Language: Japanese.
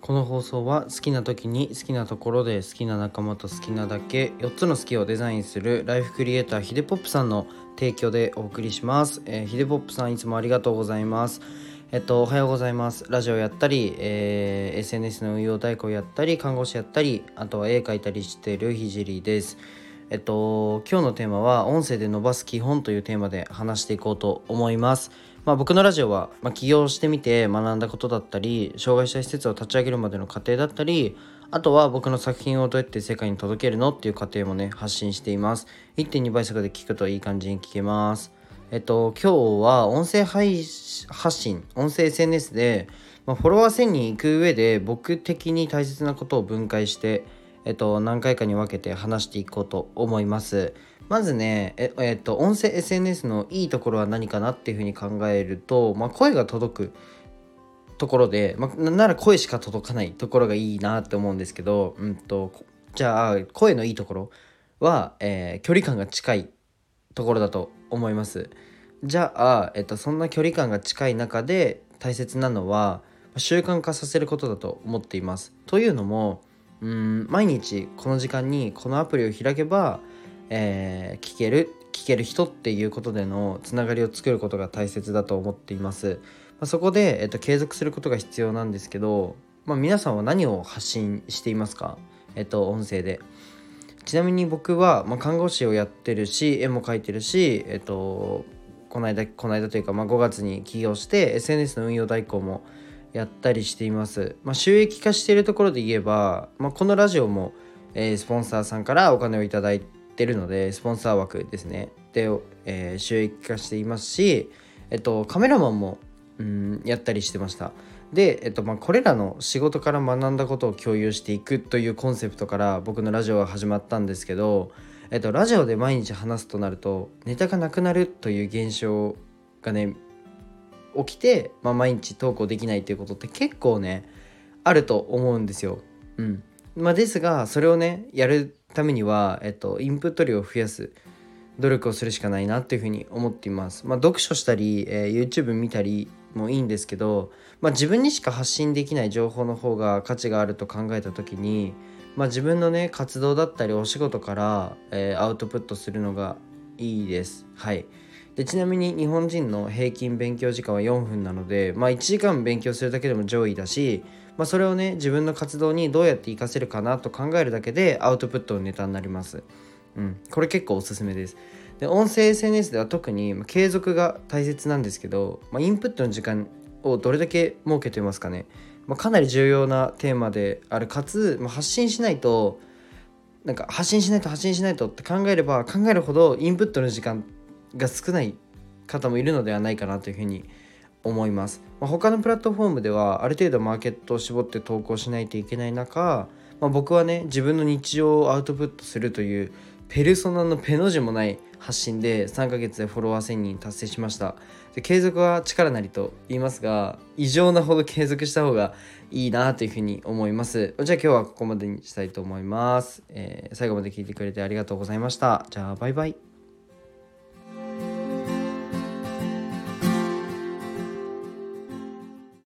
この放送は好きな時に好きなところで好きな仲間と好きなだけ4つの好きをデザインするライフクリエイターヒデポップさんの提供でお送りします、えー、ヒデポップさんいつもありがとうございます。えっとおはようございます。ラジオやったり、えー、SNS の運用代行やったり看護師やったりあとは絵描いたりしているひじりです。えっと今日のテーマは音声で伸ばす基本というテーマで話していこうと思います。まあ、僕のラジオは、まあ、起業してみて学んだことだったり障害者施設を立ち上げるまでの過程だったりあとは僕の作品をどうやって世界に届けるのっていう過程もね発信しています。1.2倍速で聞くといい感じに聞けます。えっと今日は音声配発信音声 SNS で、まあ、フォロワー1000人行く上で僕的に大切なことを分解してえっと何回かに分けて話していこうと思います。まずね、ええっと、音声 SNS のいいところは何かなっていうふうに考えると、まあ、声が届くところで、まあ、なら声しか届かないところがいいなって思うんですけど、うんと、じゃあ、声のいいところは、えー、距離感が近いところだと思います。じゃあ、えっと、そんな距離感が近い中で大切なのは、習慣化させることだと思っています。というのも、うん毎日この時間にこのアプリを開けばえー、聞ける聞ける人っていうことでのつながりを作ることが大切だと思っています。まあ、そこで、えっと、継続することが必要なんですけど、まあ、皆さんは何を発信していますか？えっと、音声で。ちなみに僕は、まあ、看護師をやってるし、絵も描いてるし、えっと、この間、この間というか、まあ、5月に起業して、SNS の運用代行もやったりしています。まあ、収益化しているところで言えば、まあ、このラジオも、えー、スポンサーさんからお金をいただいて、ってるのでスポンサー枠ですね。で、えー、収益化していますし、えっと、カメラマンもうんやったりしてました。で、えっとまあ、これらの仕事から学んだことを共有していくというコンセプトから僕のラジオは始まったんですけど、えっと、ラジオで毎日話すとなるとネタがなくなるという現象がね起きて、まあ、毎日投稿できないということって結構ねあると思うんですよ。うん。まあ、ですがそれをねやるためには、えっと、インプット量を増やす努力をするしかないなっていうふうに思っています。まあ、読書したり、えー、YouTube 見たりもいいんですけど、まあ、自分にしか発信できない情報の方が価値があると考えた時に、まあ、自分のね活動だったりお仕事から、えー、アウトプットするのがいいです。はいでちなみに日本人の平均勉強時間は4分なので、まあ、1時間勉強するだけでも上位だし、まあ、それをね自分の活動にどうやって活かせるかなと考えるだけでアウトプットのネタになります。うん、これ結構おすすめです。で音声 SNS では特に継続が大切なんですけど、まあ、インプットの時間をどれだけ設けてますかね、まあ、かなり重要なテーマであるかつ、まあ、発信しないとなんか発信しないと発信しないとって考えれば考えるほどインプットの時間が少ない方もいるのではないかなというふうに思います。まあ、他のプラットフォームではある程度マーケットを絞って投稿しないといけない中、まあ、僕はね自分の日常をアウトプットするというペルソナのペの字もない発信で3ヶ月でフォロワー1000人達成しました。で継続は力なりと言いますが異常なほど継続した方がいいなというふうに思います。じゃあ今日はここまでにしたいと思います、えー、最後まで聞いてくれてありがとうございました。じゃあバイバイ。